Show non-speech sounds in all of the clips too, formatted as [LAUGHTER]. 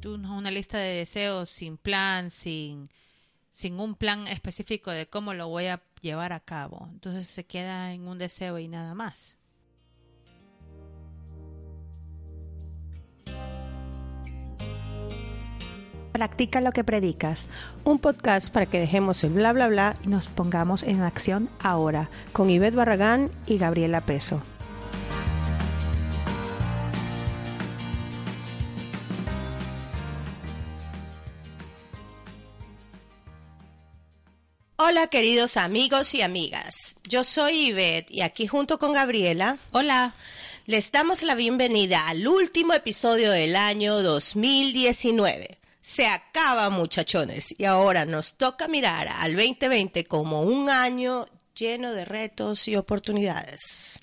tú una lista de deseos sin plan, sin, sin un plan específico de cómo lo voy a llevar a cabo. Entonces se queda en un deseo y nada más. Practica lo que predicas. Un podcast para que dejemos el bla bla bla y nos pongamos en acción ahora con Ivette Barragán y Gabriela Peso. Hola queridos amigos y amigas, yo soy Ivette y aquí junto con Gabriela. Hola. Les damos la bienvenida al último episodio del año 2019. Se acaba muchachones y ahora nos toca mirar al 2020 como un año lleno de retos y oportunidades.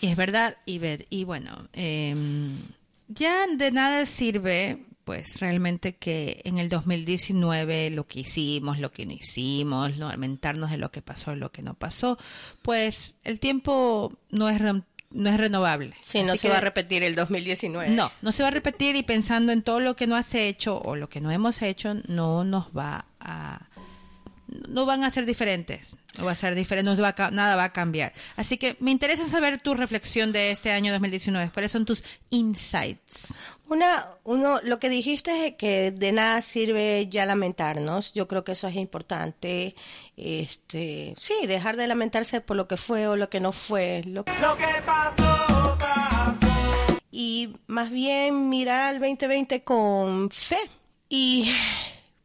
Y es verdad, Ivette, y bueno, em, ya de nada sirve pues realmente que en el 2019 lo que hicimos, lo que no hicimos, lamentarnos de lo que pasó, lo que no pasó, pues el tiempo no es no es renovable. Sí, no se va a repetir el 2019. No, no se va a repetir y pensando en todo lo que no has hecho o lo que no hemos hecho, no nos va a no van a ser diferentes, no va a ser diferente, no va nada va a cambiar. Así que me interesa saber tu reflexión de este año 2019. ¿Cuáles son tus insights? Una, uno, lo que dijiste es que de nada sirve ya lamentarnos. Yo creo que eso es importante. Este, sí, dejar de lamentarse por lo que fue o lo que no fue. Lo, lo que pasó, pasó. Y más bien mirar al 2020 con fe. Y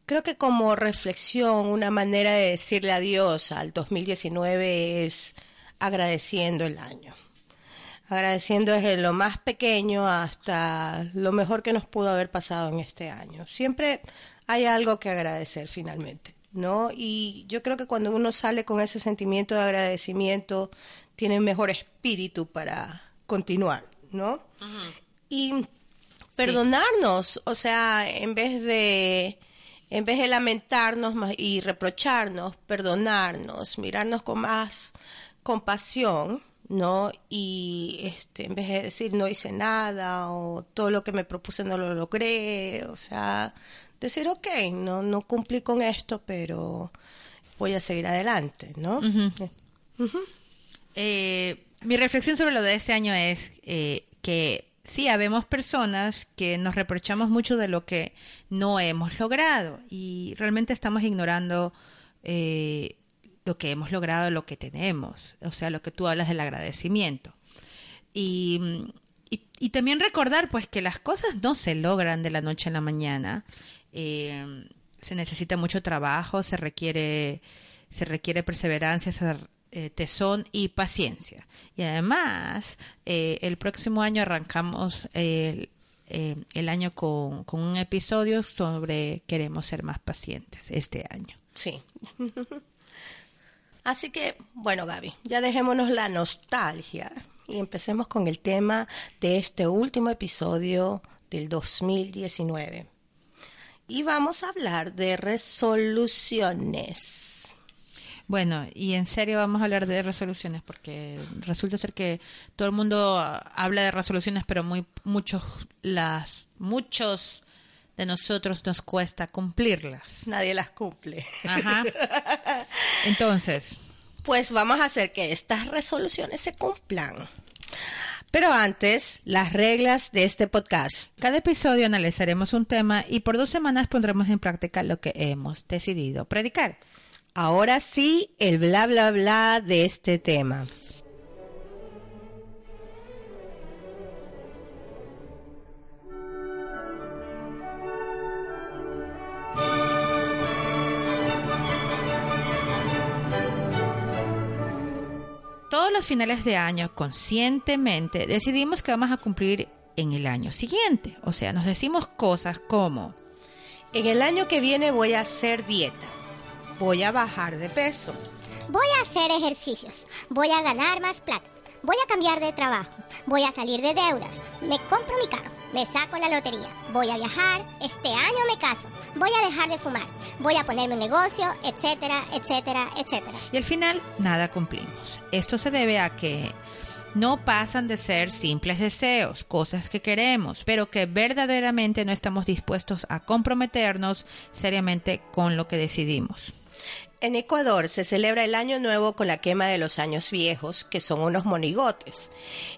Creo que como reflexión, una manera de decirle adiós al 2019 es agradeciendo el año. Agradeciendo desde lo más pequeño hasta lo mejor que nos pudo haber pasado en este año. Siempre hay algo que agradecer finalmente, ¿no? Y yo creo que cuando uno sale con ese sentimiento de agradecimiento, tiene mejor espíritu para continuar, ¿no? Y perdonarnos, o sea, en vez de en vez de lamentarnos y reprocharnos, perdonarnos, mirarnos con más compasión, ¿no? Y este, en vez de decir no hice nada o todo lo que me propuse no lo logré, o sea, decir, ok, no, no cumplí con esto, pero voy a seguir adelante, ¿no? Eh, mi reflexión sobre lo de ese año es eh, que sí, habemos personas que nos reprochamos mucho de lo que no hemos logrado y realmente estamos ignorando eh, lo que hemos logrado, lo que tenemos, o sea, lo que tú hablas del agradecimiento. Y, y, también recordar pues que las cosas no se logran de la noche a la mañana, eh, se necesita mucho trabajo, se requiere, se requiere perseverancia, se eh, tesón y paciencia. Y además, eh, el próximo año arrancamos el, eh, el año con, con, un episodio sobre queremos ser más pacientes este año. Sí. [LAUGHS] Así que, bueno, Gaby, ya dejémonos la nostalgia y empecemos con el tema de este último episodio del 2019. Y vamos a hablar de resoluciones. Bueno, y en serio vamos a hablar de resoluciones porque resulta ser que todo el mundo habla de resoluciones, pero muy muchos las muchos de nosotros nos cuesta cumplirlas. Nadie las cumple. Ajá. [LAUGHS] Entonces, pues vamos a hacer que estas resoluciones se cumplan. Pero antes, las reglas de este podcast. Cada episodio analizaremos un tema y por dos semanas pondremos en práctica lo que hemos decidido predicar. Ahora sí, el bla bla bla de este tema. Todos los finales de año, conscientemente, decidimos que vamos a cumplir en el año siguiente. O sea, nos decimos cosas como... En el año que viene voy a hacer dieta Voy a bajar de peso. Voy a hacer ejercicios. Voy a ganar más plata. Voy a cambiar de trabajo. Voy a salir de deudas. Me compro mi carro. Me saco la lotería. Voy a viajar. Este año me caso. Voy a dejar de fumar. Voy a ponerme un negocio, etcétera, etcétera, etcétera. Y al final, nada cumplimos. Esto se debe a que no pasan de ser simples deseos, cosas que queremos, pero que verdaderamente no estamos dispuestos a comprometernos seriamente con lo que decidimos. En Ecuador se celebra el Año Nuevo con la quema de los años viejos, que son unos monigotes.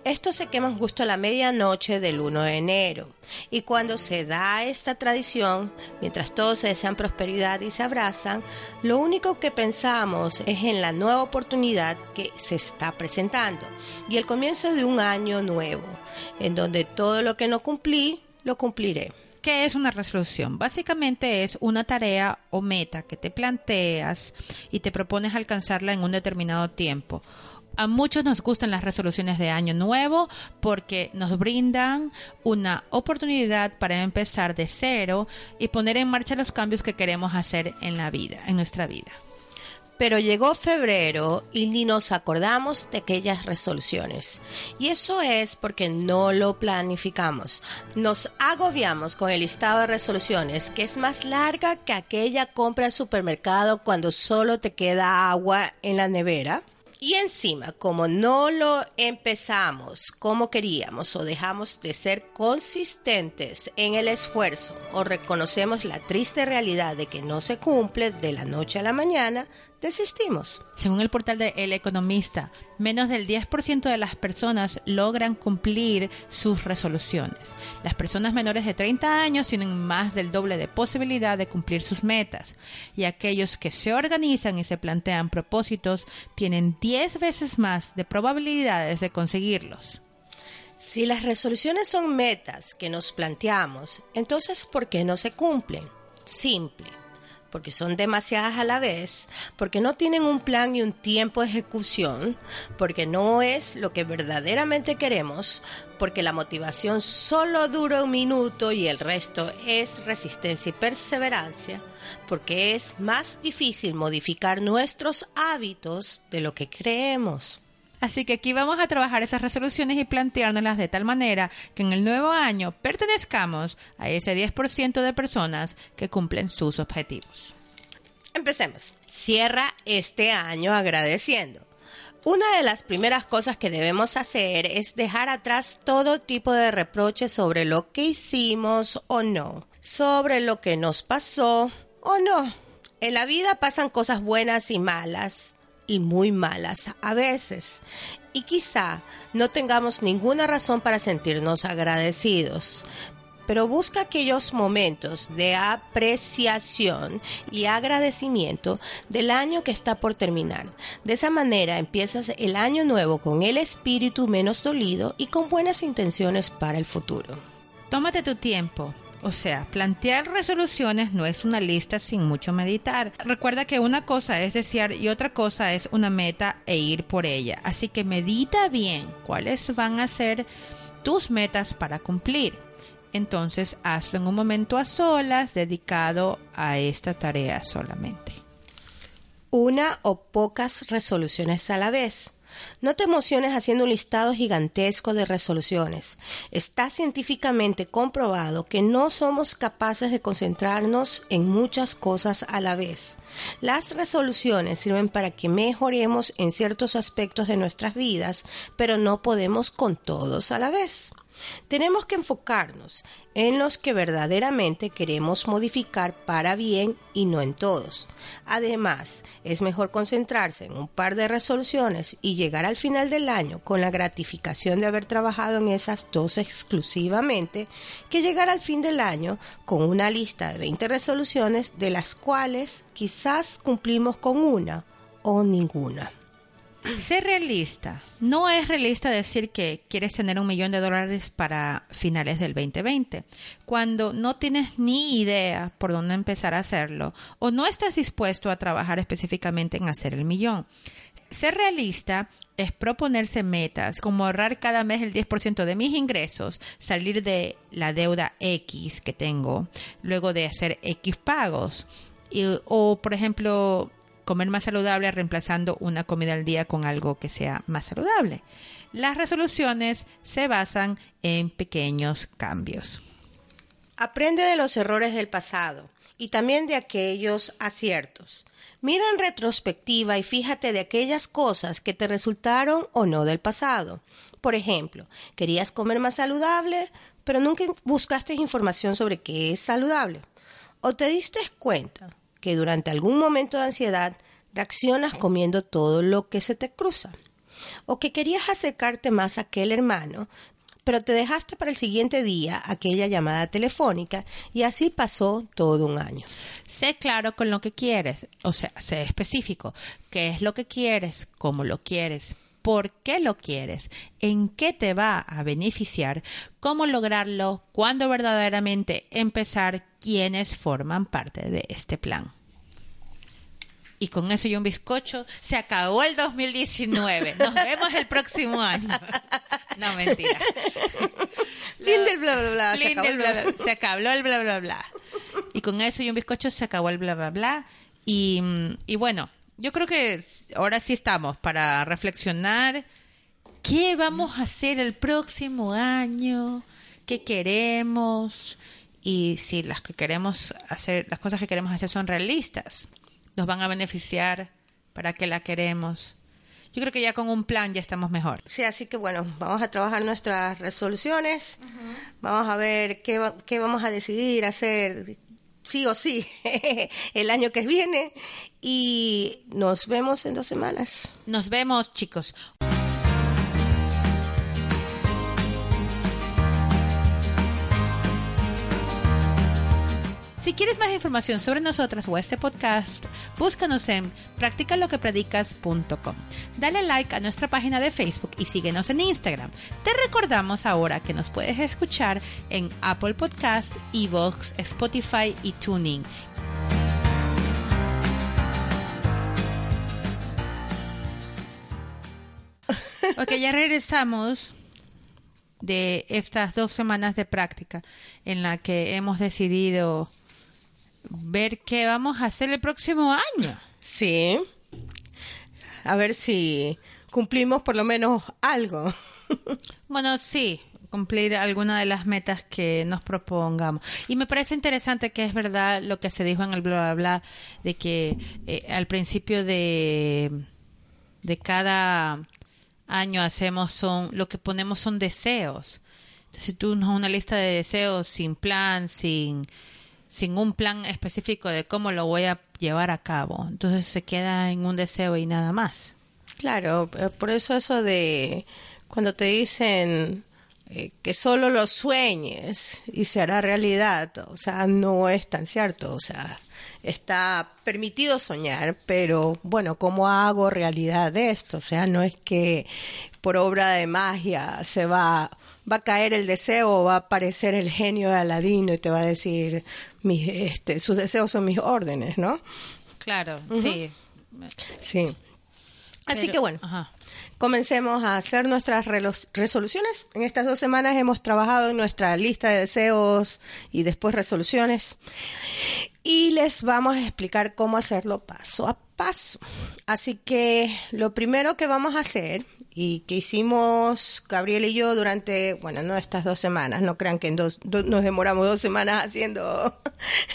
Estos se queman justo a la medianoche del 1 de enero. Y cuando se da esta tradición, mientras todos se desean prosperidad y se abrazan, lo único que pensamos es en la nueva oportunidad que se está presentando y el comienzo de un año nuevo, en donde todo lo que no cumplí, lo cumpliré. ¿Qué es una resolución? Básicamente es una tarea o meta que te planteas y te propones alcanzarla en un determinado tiempo. A muchos nos gustan las resoluciones de año nuevo porque nos brindan una oportunidad para empezar de cero y poner en marcha los cambios que queremos hacer en la vida, en nuestra vida. Pero llegó febrero y ni nos acordamos de aquellas resoluciones. Y eso es porque no lo planificamos. Nos agobiamos con el listado de resoluciones que es más larga que aquella compra al supermercado cuando solo te queda agua en la nevera. Y encima, como no lo empezamos como queríamos o dejamos de ser consistentes en el esfuerzo o reconocemos la triste realidad de que no se cumple de la noche a la mañana, desistimos. Según el portal de El Economista, menos del 10% de las personas logran cumplir sus resoluciones. Las personas menores de 30 años tienen más del doble de posibilidad de cumplir sus metas y aquellos que se organizan y se plantean propósitos tienen 10 veces más de probabilidades de conseguirlos. Si las resoluciones son metas que nos planteamos, entonces ¿por qué no se cumplen? Simple porque son demasiadas a la vez, porque no tienen un plan y un tiempo de ejecución, porque no es lo que verdaderamente queremos, porque la motivación solo dura un minuto y el resto es resistencia y perseverancia, porque es más difícil modificar nuestros hábitos de lo que creemos. Así que aquí vamos a trabajar esas resoluciones y planteárnoslas de tal manera que en el nuevo año pertenezcamos a ese 10% de personas que cumplen sus objetivos. Empecemos. Cierra este año agradeciendo. Una de las primeras cosas que debemos hacer es dejar atrás todo tipo de reproches sobre lo que hicimos o no, sobre lo que nos pasó o no. En la vida pasan cosas buenas y malas, y muy malas a veces. Y quizá no tengamos ninguna razón para sentirnos agradecidos, pero busca aquellos momentos de apreciación y agradecimiento del año que está por terminar. De esa manera empiezas el año nuevo con el espíritu menos dolido y con buenas intenciones para el futuro. Tómate tu tiempo, o sea, plantear resoluciones no es una lista sin mucho meditar. Recuerda que una cosa es desear y otra cosa es una meta e ir por ella. Así que medita bien cuáles van a ser tus metas para cumplir. Entonces hazlo en un momento a solas dedicado a esta tarea solamente. Una o pocas resoluciones a la vez. No te emociones haciendo un listado gigantesco de resoluciones. Está científicamente comprobado que no somos capaces de concentrarnos en muchas cosas a la vez. Las resoluciones sirven para que mejoremos en ciertos aspectos de nuestras vidas, pero no podemos con todos a la vez. Tenemos que enfocarnos en los que verdaderamente queremos modificar para bien y no en todos. Además, es mejor concentrarse en un par de resoluciones y llegar al final del año con la gratificación de haber trabajado en esas dos exclusivamente que llegar al fin del año con una lista de 20 resoluciones de las cuales quizás cumplimos con una o ninguna. Ser realista. No es realista decir que quieres tener un millón de dólares para finales del 2020, cuando no tienes ni idea por dónde empezar a hacerlo o no estás dispuesto a trabajar específicamente en hacer el millón. Ser realista es proponerse metas como ahorrar cada mes el 10% de mis ingresos, salir de la deuda X que tengo, luego de hacer X pagos. o, por ejemplo, comer más saludable reemplazando una comida al día con algo que sea más saludable. Las resoluciones se basan en pequeños cambios. Aprende de los errores del pasado y también de aquellos aciertos. Mira en retrospectiva y fíjate de aquellas cosas que te resultaron o no del pasado. Por ejemplo, querías comer más saludable, pero nunca buscaste información sobre qué es saludable. O te diste cuenta que durante algún momento de ansiedad reaccionas comiendo todo lo que se te cruza. O que querías acercarte más a aquel hermano, pero te dejaste para el siguiente día aquella llamada telefónica y así pasó todo un año. Sé claro con lo que quieres, o sea, sé específico. ¿Qué es lo que quieres? ¿Cómo lo quieres? ¿Por qué lo quieres? ¿En qué te va a beneficiar? ¿Cómo lograrlo? ¿Cuándo verdaderamente empezar? ¿Quiénes forman parte de este plan? Y con eso y un bizcocho se acabó el 2019. Nos vemos el próximo año. No, mentira. Fin del bla bla bla. Fin se acabó del el bla, bla-. Se acabó el bla bla bla. Y con eso y un bizcocho se acabó el bla bla bla. Y, y bueno, yo creo que ahora sí estamos para reflexionar qué vamos a hacer el próximo año, qué queremos y si las que queremos hacer, las cosas que queremos hacer son realistas, nos van a beneficiar, para qué la queremos. Yo creo que ya con un plan ya estamos mejor. Sí, así que bueno, vamos a trabajar nuestras resoluciones, vamos a ver qué, va- qué vamos a decidir hacer sí o sí [LAUGHS] el año que viene y nos vemos en dos semanas. Nos vemos, chicos. Si quieres más información sobre nosotras o este podcast, búscanos en practicaloquepredicas.com. Dale like a nuestra página de Facebook y síguenos en Instagram. Te recordamos ahora que nos puedes escuchar en Apple Podcast, Evox, Spotify y Tuning. Ok, ya regresamos de estas dos semanas de práctica en la que hemos decidido ver qué vamos a hacer el próximo año. Sí. A ver si cumplimos por lo menos algo. [LAUGHS] Bueno, sí, cumplir alguna de las metas que nos propongamos. Y me parece interesante que es verdad lo que se dijo en el bla bla bla, de que eh, al principio de, de cada año hacemos son, lo que ponemos son deseos. Entonces, si tú no una lista de deseos sin plan, sin, sin un plan específico de cómo lo voy a llevar a cabo, entonces se queda en un deseo y nada más. Claro, eh, por eso eso de cuando te dicen eh, que solo lo sueñes y se hará realidad, o sea, no es tan cierto, o sea, está permitido soñar, pero bueno, ¿cómo hago realidad esto? O sea, no es que por obra de magia se va va a caer el deseo o va a aparecer el genio de Aladino y te va a decir mis este sus deseos son mis órdenes, ¿no? Claro, sí. Sí. Así Pero- que bueno, ajá. comencemos a hacer nuestras resoluciones. En estas dos semanas hemos trabajado en nuestra lista de deseos y después resoluciones. Y les vamos a explicar cómo hacerlo paso a paso. Así que lo primero que vamos a hacer y que hicimos Gabriel y yo durante, bueno, no estas dos semanas, no crean que en dos, do- nos demoramos dos semanas [LAUGHS] haciendo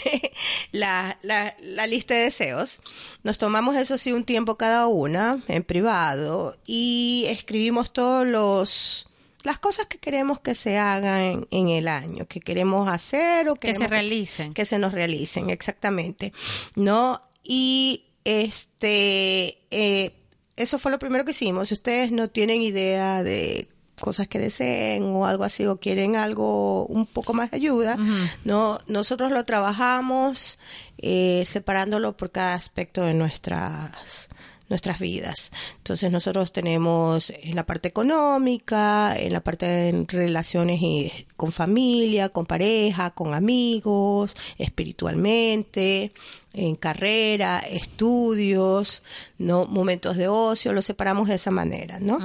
[LAUGHS] la, la, la lista de deseos. Nos tomamos eso sí un tiempo cada una en privado y escribimos todos los las cosas que queremos que se hagan en, en el año, que queremos hacer o Que se realicen. que se nos realicen, exactamente. ¿No? Y este, eh, eso fue lo primero que hicimos. Si ustedes no tienen idea de cosas que deseen o algo así o quieren algo un poco más de ayuda, no nosotros lo trabajamos eh, separándolo por cada aspecto de nuestras nuestras vidas. Entonces nosotros tenemos en la parte económica, en la parte de relaciones y con familia, con pareja, con amigos, espiritualmente, en carrera, estudios, no momentos de ocio, lo separamos de esa manera, ¿no?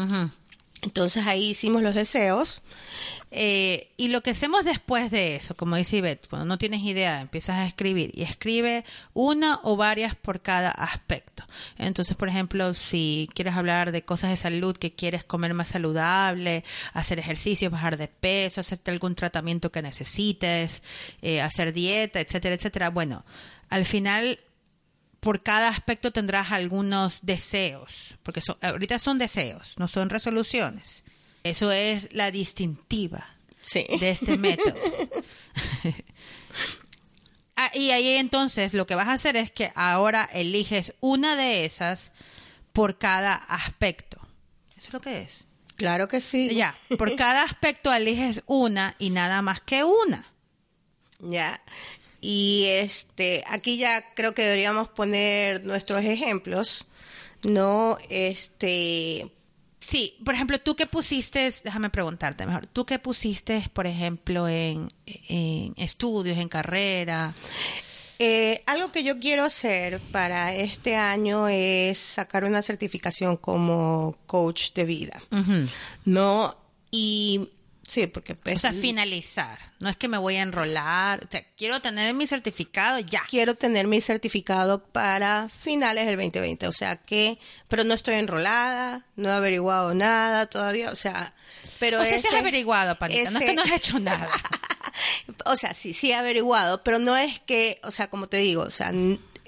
Entonces ahí hicimos los deseos. Eh, y lo que hacemos después de eso, como dice Ivette, cuando no tienes idea, empiezas a escribir y escribe una o varias por cada aspecto. Entonces, por ejemplo, si quieres hablar de cosas de salud, que quieres comer más saludable, hacer ejercicio, bajar de peso, hacerte algún tratamiento que necesites, eh, hacer dieta, etcétera, etcétera. Bueno, al final por cada aspecto tendrás algunos deseos, porque ahorita son deseos, no son resoluciones. Eso es la distintiva de este método. [LAUGHS] Ah, y ahí entonces lo que vas a hacer es que ahora eliges una de esas por cada aspecto. ¿Eso es lo que es? Claro que sí. Ya, por [LAUGHS] cada aspecto eliges una y nada más que una. Ya. Y este, aquí ya creo que deberíamos poner nuestros ejemplos, ¿no? Este. Sí, por ejemplo, tú qué pusiste, déjame preguntarte mejor, tú qué pusiste, por ejemplo, en, en estudios, en carrera. Eh, algo que yo quiero hacer para este año es sacar una certificación como coach de vida, ¿no? Y Sí, porque... Pues, o sea, finalizar. No es que me voy a enrolar. O sea, quiero tener mi certificado ya. Quiero tener mi certificado para finales del 2020. O sea que... Pero no estoy enrolada, no he averiguado nada todavía. O sea... Pero o sea, has averiguado, Panita. No es que no has hecho nada. [LAUGHS] o sea, sí, sí he averiguado, pero no es que... O sea, como te digo, o sea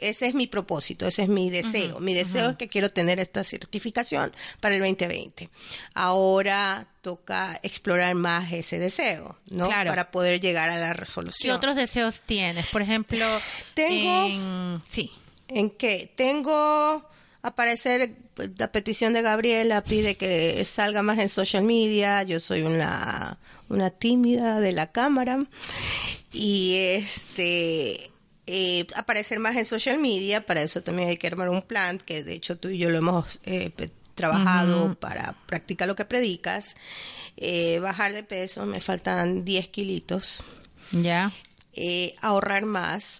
ese es mi propósito, ese es mi deseo. mi deseo es que quiero tener esta certificación para el 2020. Ahora toca explorar más ese deseo, ¿no? Para poder llegar a la resolución. ¿Qué otros deseos tienes? Por ejemplo, tengo en... sí. ¿En qué? Tengo aparecer pues, la petición de Gabriela pide que salga más en social media. Yo soy una una tímida de la cámara y este eh, aparecer más en social media, para eso también hay que armar un plan, que de hecho tú y yo lo hemos eh, trabajado para practicar lo que predicas, eh, bajar de peso, me faltan 10 kilitos, ya, ahorrar más,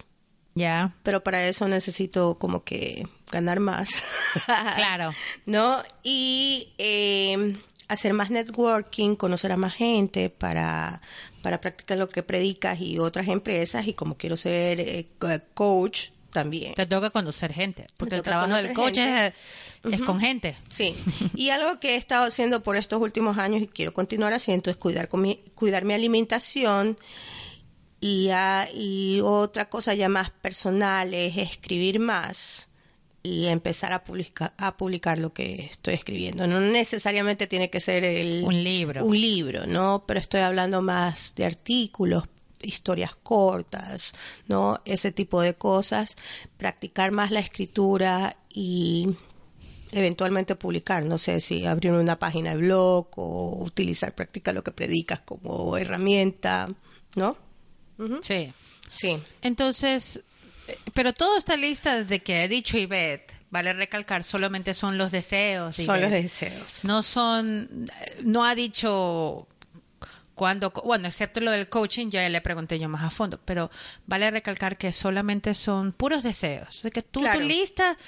ya, pero para eso necesito como que ganar más, [LAUGHS] claro, ¿no? Y hacer más networking, conocer a más gente para, para practicar lo que predicas y otras empresas y como quiero ser eh, coach también. Te toca conocer gente, porque el trabajo del coach es, con gente. Sí, [LAUGHS] y algo que he estado haciendo por estos últimos años y quiero continuar haciendo es cuidar, con mi, cuidar mi alimentación y, y otra cosa ya más personal es escribir más y empezar a publicar, a publicar lo que estoy escribiendo. No necesariamente tiene que ser el, un libro. Un libro, ¿no? Pero estoy hablando más de artículos, historias cortas, ¿no? Ese tipo de cosas. Practicar más la escritura y eventualmente publicar, no sé si abrir una página de blog o utilizar Practica lo que predicas como herramienta, ¿no? Sí. Sí. Entonces, pero todo está lista desde que he dicho Ivette. Vale recalcar, solamente son los deseos. Son los deseos. No son, no ha dicho cuando, bueno, excepto lo del coaching, ya le pregunté yo más a fondo, pero vale recalcar que solamente son puros deseos. De que tú, tu lista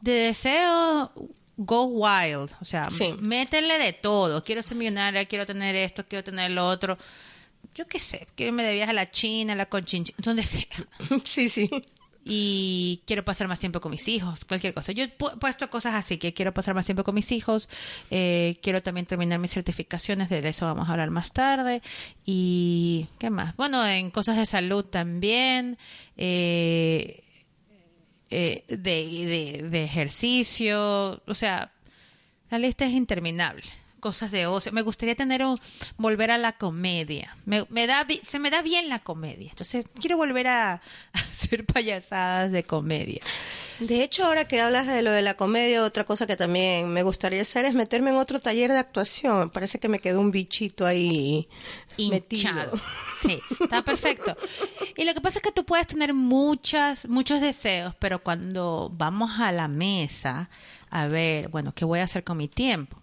de deseos, go wild, o sea, métele de todo. Quiero ser millonaria, quiero tener esto, quiero tener lo otro. Yo qué sé, quiero irme de viaje a la China, a la Conchinchina, donde sea. [LAUGHS] Sí, sí y quiero pasar más tiempo con mis hijos, cualquier cosa. Yo he puesto cosas así, que quiero pasar más tiempo con mis hijos, eh, quiero también terminar mis certificaciones, de eso vamos a hablar más tarde. Y, ¿qué más? Bueno, en cosas de salud también, eh, eh, de, de ejercicio, o sea, la lista es interminable cosas de ocio. Me gustaría tener un, volver a la comedia. Me, da, se me da bien la comedia. Entonces, quiero volver [LAUGHS] a, hacer payasadas de comedia. De hecho, ahora que hablas de lo de la comedia, otra cosa que también me gustaría hacer es meterme en otro taller de actuación. Parece que me quedó un bichito ahí metido. [LAUGHS] Sí, está perfecto. Y lo que pasa es que tú puedes tener muchas, muchos deseos, pero cuando vamos a la mesa a ver, bueno, ¿qué voy a hacer con mi tiempo?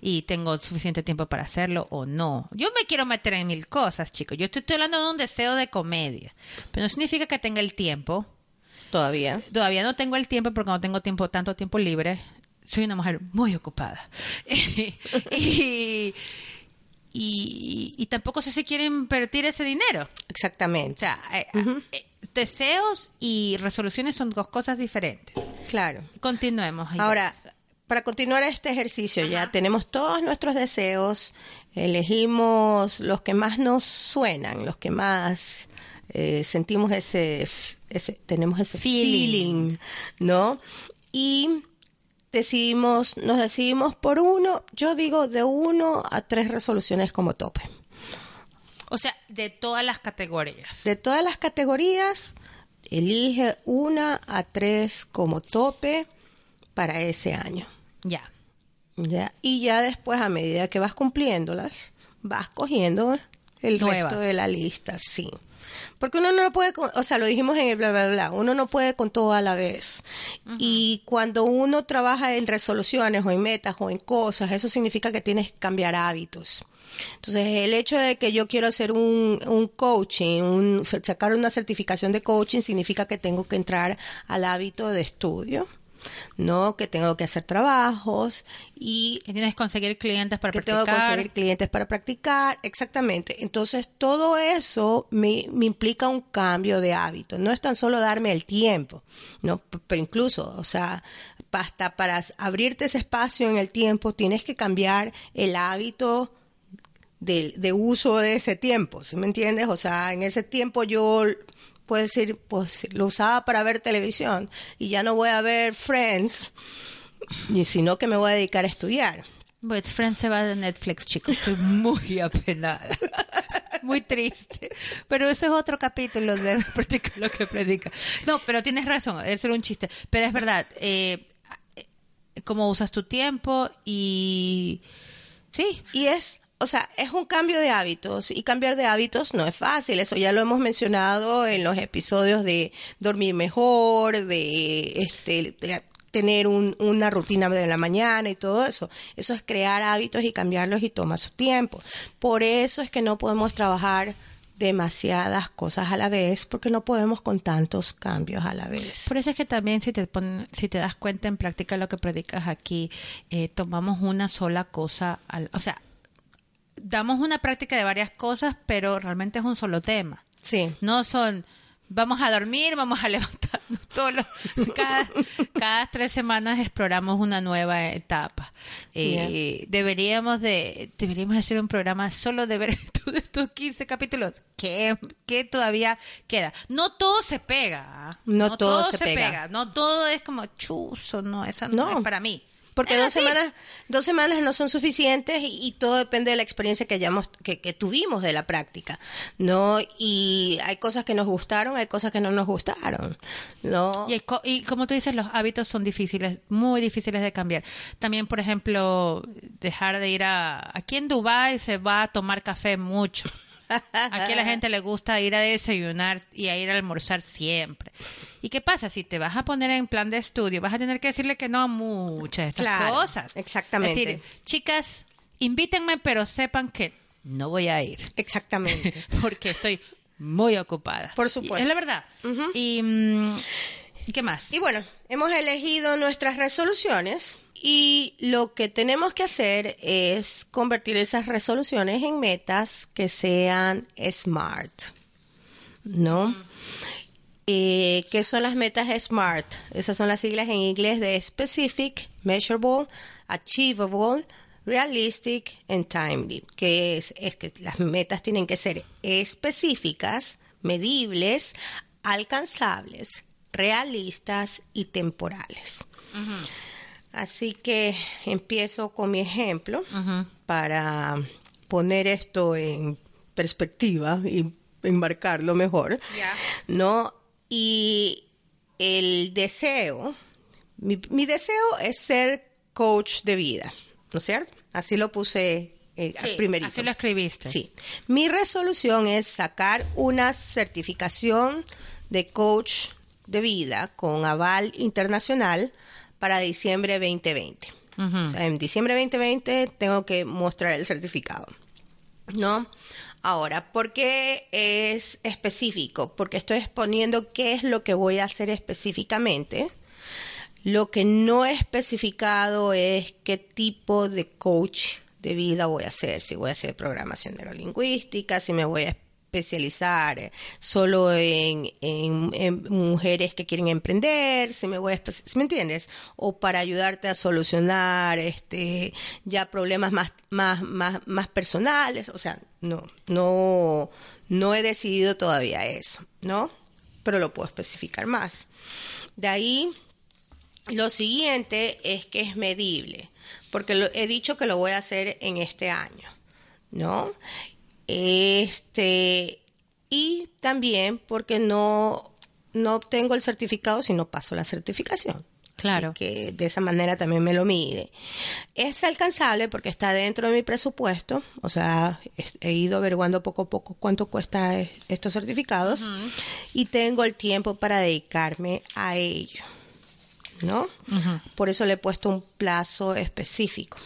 Y tengo suficiente tiempo para hacerlo o no. Yo me quiero meter en mil cosas, chicos. Yo estoy, hablando de un deseo de comedia, pero no significa que tenga el tiempo. Todavía. Todavía no tengo el tiempo porque no tengo tiempo tanto tiempo libre. soy una mujer muy ocupada. [LAUGHS] y, y, y tampoco sé si quieren invertir ese dinero. O Exactamente. sea, eh, eh, deseos y resoluciones son dos cosas diferentes. Claro. Continuemos. Ahora, para continuar este ejercicio, ya tenemos todos nuestros deseos, elegimos los que más nos suenan, los que más eh, sentimos ese, ese, tenemos ese Feeling. feeling, ¿no? Y decidimos, nos decidimos por uno, yo digo de uno a tres resoluciones como tope. O sea, de todas las categorías. De todas las categorías, elige una a tres como tope para ese año. Ya. ¿ya? Y ya después, a medida que vas cumpliéndolas, vas cogiendo el Nuevas. resto de la lista, sí. Porque uno no lo puede, con- o sea, lo dijimos en el bla, bla, bla, uno no puede con todo a la vez. Y cuando uno trabaja en resoluciones o en metas o en cosas, eso significa que tienes que cambiar hábitos. Entonces, el hecho de que yo quiero hacer un, un coaching, un, sacar una certificación de coaching, significa que tengo que entrar al hábito de estudio, ¿no? Que tengo que hacer trabajos y Que tienes que conseguir clientes para que tengo que practicar. conseguir clientes para practicar, exactamente. Entonces, todo eso me, me implica un cambio de hábito. No es tan solo darme el tiempo, ¿no? Pero incluso, o sea, hasta para abrirte ese espacio en el tiempo, tienes que cambiar el hábito de, de uso de ese tiempo, ¿sí me entiendes? O sea, en ese tiempo yo, puedo decir, pues lo usaba para ver televisión y ya no voy a ver Friends, y sino que me voy a dedicar a estudiar. Pues Friends se va de Netflix, chicos. Estoy muy [LAUGHS] apenada. Muy triste. Pero eso es otro capítulo de [LAUGHS] lo que predica. No, pero tienes razón. Eso era un chiste. Pero es verdad. Eh, eh, cómo usas tu tiempo y... Sí. Y es, o sea, es un cambio de hábitos y cambiar de hábitos no es fácil. Eso ya lo hemos mencionado en los episodios de dormir mejor, de este tener un- una rutina de la mañana y todo eso. Eso es crear hábitos y cambiarlos y toma su tiempo. Por eso es que no podemos trabajar demasiadas cosas a la vez porque no podemos con tantos cambios a la vez. Por eso es que también si te pon- si te das cuenta en práctica lo que predicas aquí, eh, tomamos una sola cosa, al, o sea, damos una práctica de varias cosas, pero realmente es un solo tema. Sí. No son, vamos a dormir, vamos a [LAUGHS] levantarnos todos los, cada, cada tres semanas exploramos una nueva etapa. Eh, Deberíamos de, deberíamos hacer un programa solo de ver [LAUGHS] todos estos 15 capítulos. que que todavía queda? No todo se pega. ¿ah? No todo se pega. No todo es como chuzo, no, esa no, No. es para mí. Porque Es dos así. semanas, dos semanas no son suficientes y, y todo depende de la experiencia que hayamos, que, que tuvimos de la práctica, ¿no? Y hay cosas que nos gustaron, hay cosas que no nos gustaron, ¿no? Y, co- y como tú dices, los hábitos son difíciles, muy difíciles de cambiar. También, por ejemplo, dejar de ir a... Aquí en Dubái se va a tomar café mucho. Aquí a la gente le gusta ir a desayunar y a ir a almorzar siempre. ¿Y qué pasa? Si te vas a poner en plan de estudio, vas a tener que decirle que no a muchas de esas Claro, cosas. exactamente. Es decir, chicas, invítenme, pero sepan que no voy a ir. Exactamente. [LAUGHS] Porque estoy muy ocupada. Por supuesto. Y Es la verdad. Y... mm, ¿Qué más? Y bueno, hemos elegido nuestras resoluciones y lo que tenemos que hacer es convertir esas resoluciones en metas que sean SMART, ¿no? Eh, ¿Qué son las metas SMART? Esas son las siglas en inglés de Specific, Measurable, Achievable, Realistic and Timely, que es, es que las metas tienen que ser específicas, medibles, alcanzables, realistas y temporales. Así que empiezo con mi ejemplo para poner esto en perspectiva y enmarcarlo mejor. Ya. ¿No? Y el deseo, mi, mi deseo es ser coach de vida, ¿no es cierto? Así lo puse eh, Sí, primerito. así lo escribiste. Sí. Mi resolución es sacar una certificación de coach de vida con aval internacional para diciembre 2020. O sea, en diciembre 2020 tengo que mostrar el certificado. ¿No? Ahora, ¿por qué es específico? Porque estoy exponiendo qué es lo que voy a hacer específicamente. Lo que no he especificado es qué tipo de coach de vida voy a hacer, si voy a hacer programación neurolingüística, si me voy a especializar solo en, mujeres que quieren emprender, si me voy a ¿me entiendes? O para ayudarte a solucionar este ya problemas más, más, más, más personales, o sea, no, no, no he decidido todavía eso, ¿no? Pero lo puedo especificar más. De ahí, lo siguiente es que es medible, porque he dicho que lo voy a hacer en este año, ¿no? Este, y también porque no, no obtengo el certificado si no paso la certificación. Claro. que de esa manera también me lo mide. Es alcanzable porque está dentro de mi presupuesto, o sea, he ido averiguando poco a poco cuánto cuesta estos certificados y tengo el tiempo para dedicarme a ello, ¿no? Por eso le he puesto un plazo específico.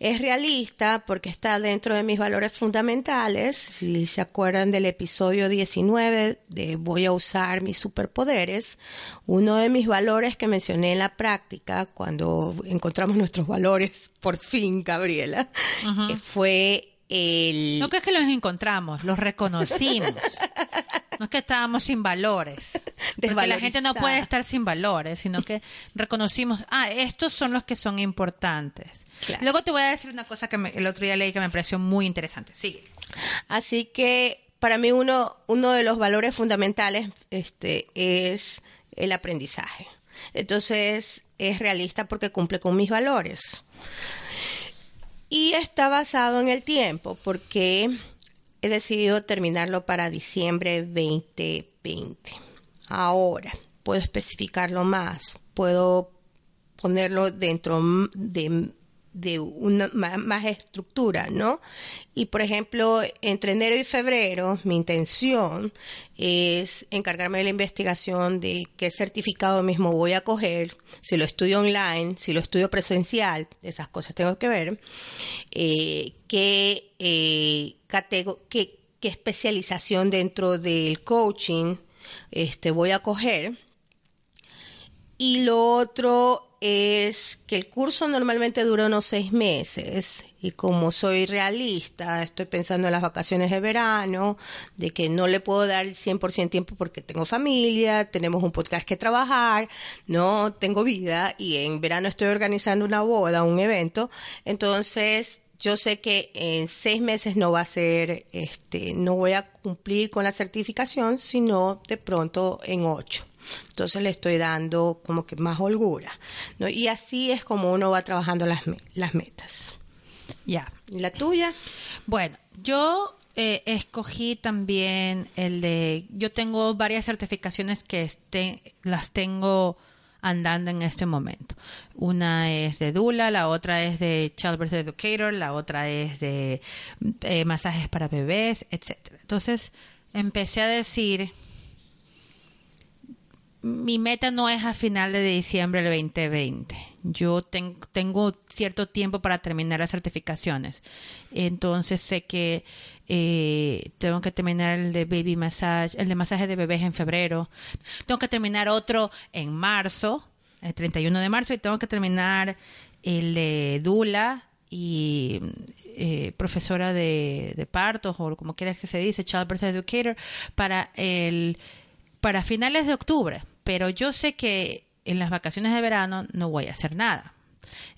Es realista porque está dentro de mis valores fundamentales. Si se acuerdan del episodio 19 de voy a usar mis superpoderes, uno de mis valores que mencioné en la práctica cuando encontramos nuestros valores, por fin, Gabriela, eh, fue el... No crees que los encontramos, los reconocimos. [LAUGHS] No es que estábamos sin valores. [LAUGHS] Porque la gente no puede estar sin valores, sino que reconocimos, ah, estos son los que son importantes. Luego te voy a decir una cosa que el otro día leí que me pareció muy interesante. Sigue. Así que para mí uno, uno de los valores fundamentales este, es el aprendizaje. Entonces es realista porque cumple con mis valores. Y está basado en el tiempo porque he decidido terminarlo para diciembre 2020. Ahora, puedo especificarlo más, puedo ponerlo dentro de, una más, estructura, ¿no? Y por ejemplo, entre enero y febrero, mi intención es encargarme de la investigación de qué certificado mismo voy a coger, si lo estudio online, si lo estudio presencial, esas cosas tengo que ver, eh, qué, eh, qué, qué especialización dentro del coaching este, voy a coger. Y lo otro es que el curso normalmente dura unos seis meses y como soy realista, estoy pensando en las vacaciones de verano, de que no le puedo dar el 100% tiempo porque tengo familia, tenemos un podcast que trabajar, no tengo vida y en verano estoy organizando una boda, un evento, entonces yo sé que en seis meses no va a ser, este, no voy a cumplir con la certificación, sino de pronto en ocho. Entonces le estoy dando como que más holgura. ¿no? Y así es como uno va trabajando las, las metas. Ya. ¿Y la tuya? Bueno, yo eh, escogí también el de, yo tengo varias certificaciones que estén, las tengo andando en este momento. Una es de Dula, la otra es de Childbirth Educator, la otra es de eh, masajes para bebés, etcétera. Entonces empecé a decir, mi meta no es a final de diciembre del 2020. Yo tengo cierto tiempo para terminar las certificaciones. Entonces sé que eh, tengo que terminar el de baby massage, el de masaje de bebés en febrero. Tengo que terminar otro en marzo, el 31 de marzo, y tengo que terminar el de Dula y eh, profesora de, de, partos o como quieras que se dice, Childbirth Educator, para el para finales de octubre pero yo sé que en las vacaciones de verano no voy a hacer nada.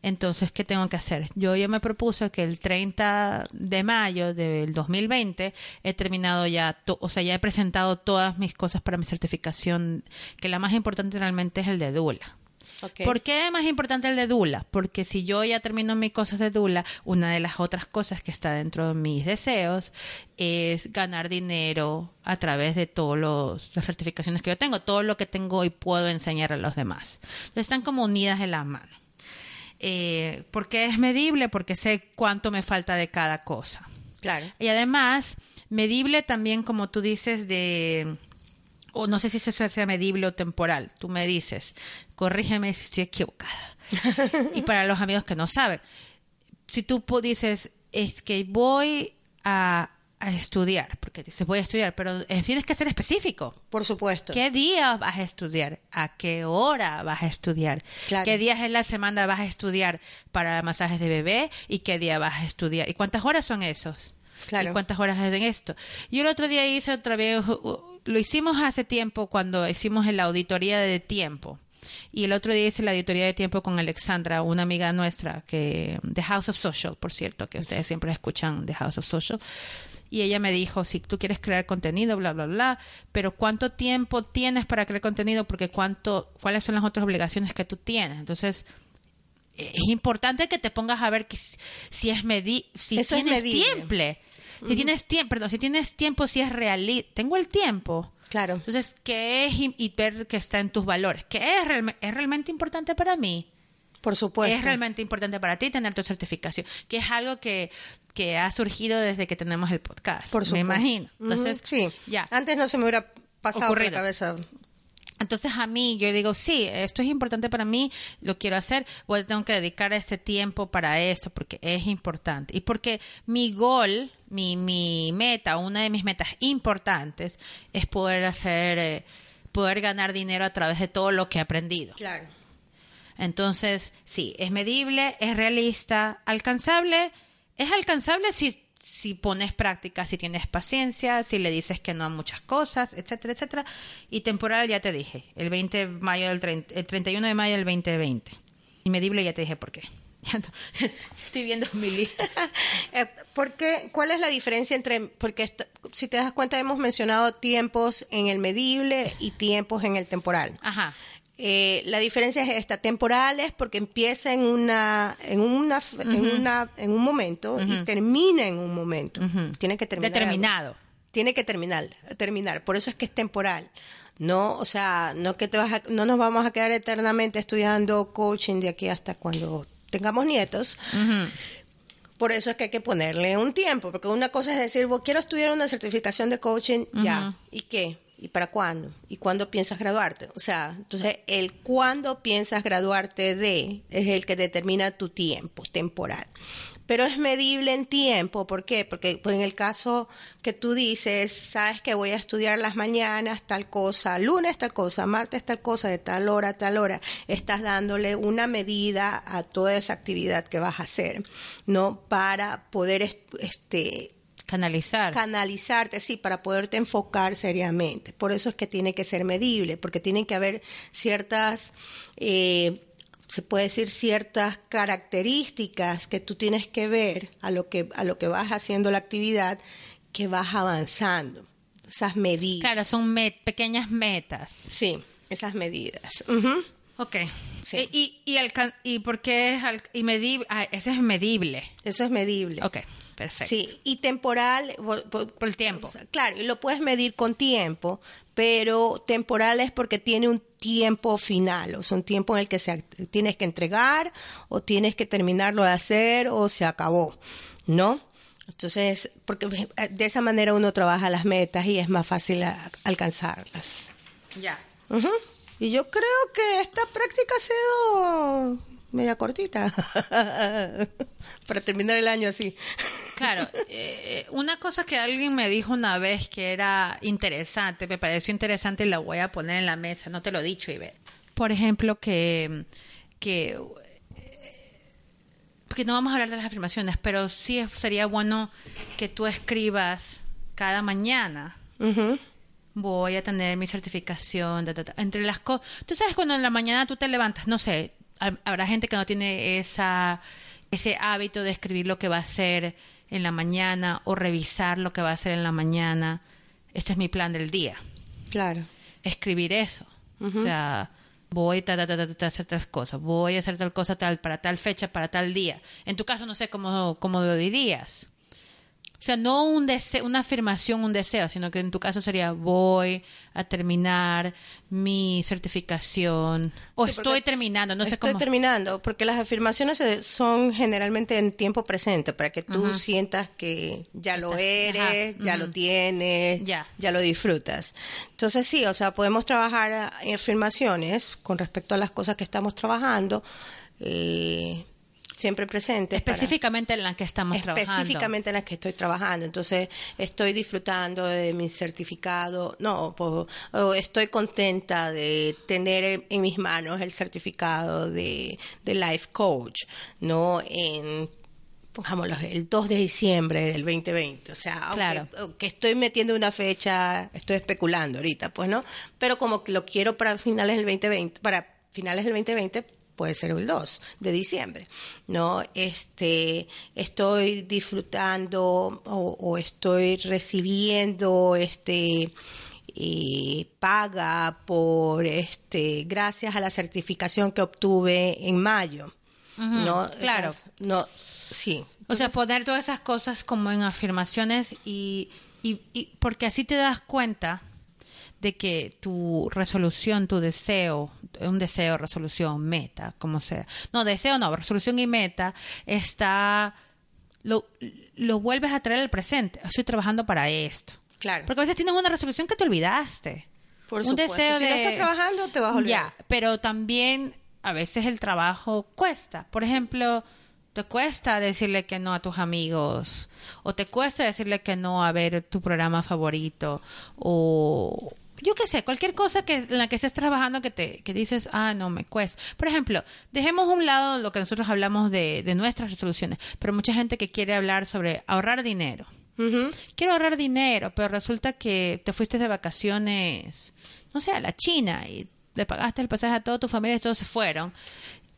Entonces, ¿qué tengo que hacer? Yo ya me propuse que el 30 de mayo del 2020 he terminado ya, o sea, ya he presentado todas mis cosas para mi certificación, que la más importante realmente es el de Dula. ¿Por qué es más importante el de Dula? Porque si yo ya termino mis cosas de Dula, una de las otras cosas que está dentro de mis deseos es ganar dinero a través de todas las certificaciones que yo tengo, todo lo que tengo y puedo enseñar a los demás. están como unidas en la mano. Eh, ¿Por qué es medible? Porque sé cuánto me falta de cada cosa. Claro. Y además, medible también, como tú dices, de o no sé si eso sea medible o temporal, tú me dices, corrígeme si estoy equivocada. y para los amigos que no saben, si tú dices, es que voy a, a estudiar, porque se puede estudiar, pero eh, tienes que ser específico. Por supuesto. ¿Qué día vas a estudiar? ¿A qué hora vas a estudiar? Claro. ¿Qué días en la semana vas a estudiar para masajes de bebé? ¿Y qué día vas a estudiar? ¿Y cuántas horas son esos? Claro. ¿Y cuántas horas es en esto? Yo el otro día hice otra vez, uh, lo hicimos hace tiempo cuando hicimos la auditoría de tiempo. Y el otro día hice la auditoría de tiempo con Alexandra, una amiga nuestra, que The House of Social, por cierto, que ustedes siempre escuchan The House of Social. Y ella me dijo, si tú quieres crear contenido, bla, bla, bla, pero ¿cuánto tiempo tienes para crear contenido? Porque cuánto, ¿cuáles son las otras obligaciones que tú tienes? Entonces, es importante que te pongas a ver que si, es medi si Eso tienes tiempo. Si tienes tiempo, perdón, si tienes tiempo, si es real, tengo el tiempo. Claro. Entonces, ¿qué es? Y, ver que está en tus valores. ¿Qué es, es realmente importante para mí? Por supuesto. Es realmente importante para ti tener tu certificación, que es algo que, que ha surgido desde que tenemos el podcast. Por me supuesto. imagino. Entonces, sí. ya. Antes no se me hubiera pasado por la cabeza. Entonces a mí yo digo, sí, esto es importante para mí, lo quiero hacer, voy tengo que dedicar este tiempo para esto porque es importante. Y porque mi gol, mi, mi meta, una de mis metas importantes es poder hacer, eh, poder ganar dinero a través de todo lo que he aprendido. Claro. Entonces, sí, es medible, es realista, alcanzable. Es alcanzable si, si pones práctica, si tienes paciencia, si le dices que no a muchas cosas, etcétera, etcétera. Y temporal ya te dije, el 20 de mayo del 30 el 31 de mayo del 2020. Y medible ya te dije por qué. [LAUGHS] Estoy viendo mi lista. [LAUGHS] Eh, ¿por qué? ¿Cuál es la diferencia entre, porque esto- si te das cuenta hemos mencionado tiempos en el medible y tiempos en el temporal. Ajá. Eh, la diferencia es esta, temporal es porque empieza en una, en una, en una, en un momento y termina en un momento. Tiene que terminar. Determinado. Tiene que terminar, terminar. Por eso es que es temporal. No, o sea, no que te vas a- no nos vamos a quedar eternamente estudiando coaching de aquí hasta cuando tengamos nietos. Por eso es que hay que ponerle un tiempo, porque una cosa es decir, "Bueno, quiero estudiar una certificación de coaching, ya, ¿y qué? ¿Y para cuándo? ¿Y cuándo piensas graduarte? O sea, entonces el cuándo piensas graduarte de es el que determina tu tiempo temporal. Pero es medible en tiempo, ¿por qué? Porque pues, en el caso que tú dices, sabes que voy a estudiar las mañanas tal cosa, lunes tal cosa, martes tal cosa, de tal hora a tal hora, estás dándole una medida a toda esa actividad que vas a hacer, ¿no? Para poder est- este Canalizar. canalizarte, sí, para poderte enfocar seriamente. Por eso es que tiene que ser medible, porque tienen que haber ciertas, eh, se puede decir ciertas características que tú tienes que ver a lo que a lo que vas haciendo la actividad, que vas avanzando, esas medidas. Claro, son met- pequeñas metas. Sí, esas medidas. Ok. Sí. Y, y, y por qué es al- y medible? Ah, ese es medible. Eso es medible. Ok, perfecto. Sí, y temporal por, por- Por el tiempo. o sea, claro, y lo puedes medir con tiempo, pero temporal es porque tiene un tiempo final, o sea, un tiempo en el que se, tienes que entregar o tienes que terminarlo de hacer o se acabó, ¿no? Entonces, porque de esa manera uno trabaja las metas y es más fácil a- alcanzarlas. Ya. Y yo creo que esta práctica ha sido media cortita [LAUGHS] para terminar el año así. Claro, eh, una cosa que alguien me dijo una vez que era interesante, me pareció interesante y la voy a poner en la mesa, no te lo he dicho, Iber. Por ejemplo, que, que, eh, porque no vamos a hablar de las afirmaciones, pero sí sería bueno que tú escribas cada mañana. Voy a tener mi certificación, ta, ta, ta. entre las cosas. Tú sabes cuando en la mañana tú te levantas, no sé, ha- habrá gente que no tiene esa ese hábito de escribir lo que va a hacer en la mañana o revisar lo que va a hacer en la mañana. Este es mi plan del día. Claro. Escribir eso. O sea, voy ta, ta, ta, ta, ta, a hacer tal cosa, voy a hacer tal cosa tal para tal fecha, para tal día. En tu caso no sé cómo, cómo lo dirías. O sea, no un deseo, una afirmación, un deseo, sino que en tu caso sería voy a terminar mi certificación o Sí, estoy terminando, no sé Estoy cómo. terminando, porque las afirmaciones son generalmente en tiempo presente, para que tú sientas que ya lo Estás- eres, ajá, ya lo tienes, Ya. lo disfrutas. Entonces sí, o sea, podemos trabajar en afirmaciones con respecto a las cosas que estamos trabajando. eh, siempre presentes. para- Específicamente en la que estamos trabajando. específicamente en las que estoy trabajando. Entonces, estoy disfrutando de mi certificado, no, po- o estoy contenta de tener en, en mis manos el certificado de, de Life Coach, ¿no? En pongámoslo, el 2 de diciembre del 2020. O sea, aunque, Claro. aunque estoy metiendo una fecha, estoy especulando ahorita, pues, ¿no? Pero como que lo quiero para finales del 2020, para finales del 2020, puede ser el 2 de diciembre, ¿no? Este, estoy disfrutando o, o estoy recibiendo, este, eh, paga por, este, gracias a la certificación que obtuve en mayo, ¿no? claro. Esas- no, sí. O sea, poner todas esas cosas como en afirmaciones y, y, y- porque así te das cuenta de que tu resolución, tu deseo, un deseo, resolución, meta, como sea. No, deseo no, resolución y meta está lo, lo vuelves a traer al presente. Estoy trabajando para esto. Claro. Porque a veces tienes una resolución que te olvidaste. Por un supuesto. deseo Si de no estás trabajando, te vas a olvidar. Ya, pero también a veces el trabajo cuesta. Por ejemplo, te cuesta decirle que no a tus amigos o te cuesta decirle que no a ver tu programa favorito o yo qué sé, cualquier cosa que en la que estés trabajando que te que dices, "Ah, no me cuesta." Por ejemplo, dejemos a un lado lo que nosotros hablamos de de nuestras resoluciones, pero mucha gente que quiere hablar sobre ahorrar dinero quiero ahorrar dinero, pero resulta que te fuiste de vacaciones, no sé, a la China y le pagaste el pasaje a toda tu familia y todos se fueron.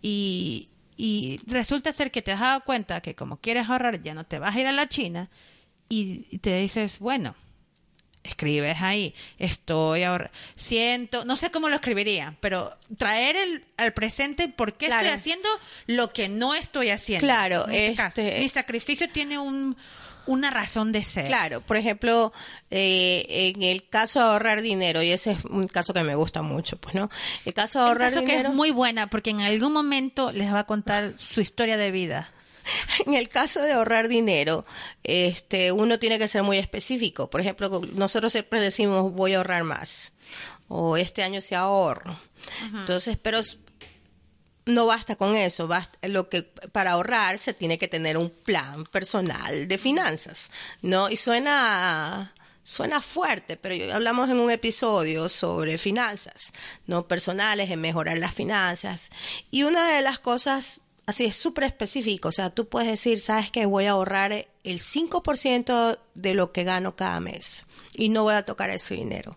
Y, y resulta ser que te has dado cuenta que como quieres ahorrar ya no te vas a ir a la China y te dices, bueno, escribes ahí, estoy ahora, siento, no sé cómo lo escribiría, pero traer el, al presente por qué Claro. estoy haciendo lo que no estoy haciendo. Claro, este este- mi sacrificio tiene un, una razón de ser. Claro, por ejemplo, eh, en el caso de ahorrar dinero, y ese es un caso que me gusta mucho, pues, ¿no? El caso de ahorrar caso que dinero. es muy buena porque en algún momento les va a contar su historia de vida. [LAUGHS] En el caso de ahorrar dinero, este, uno tiene que ser muy específico. Por ejemplo, nosotros siempre decimos voy a ahorrar más o este año se ahorro. Entonces, pero no basta con eso. Basta, lo que para ahorrar se tiene que tener un plan personal de finanzas, ¿no? Y suena suena fuerte, pero hablamos en un episodio sobre finanzas, no personales, en mejorar las finanzas. Y una de las cosas así es súper específico, o sea, tú puedes decir, sabes que voy a ahorrar el 5% de lo que gano cada mes y no voy a tocar ese dinero.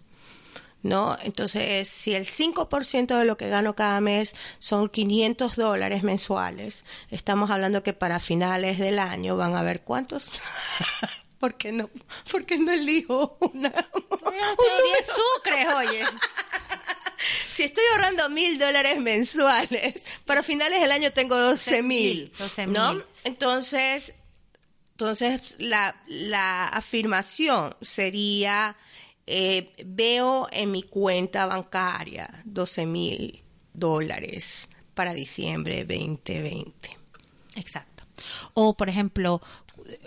¿No? Entonces, si el 5% de lo que gano cada mes son 500 dólares mensuales, estamos hablando que para finales del año van a ver cuántos. [LAUGHS] ¿Por qué no, por qué no elijo una? un 10 número? sucres, oye. Si estoy ahorrando mil dólares mensuales, [LAUGHS] para finales del año tengo 12 mil, 12 ¿no? Entonces, entonces la, la afirmación sería, eh, veo en mi cuenta bancaria 12 mil dólares para diciembre 2020. Exacto. O, por ejemplo,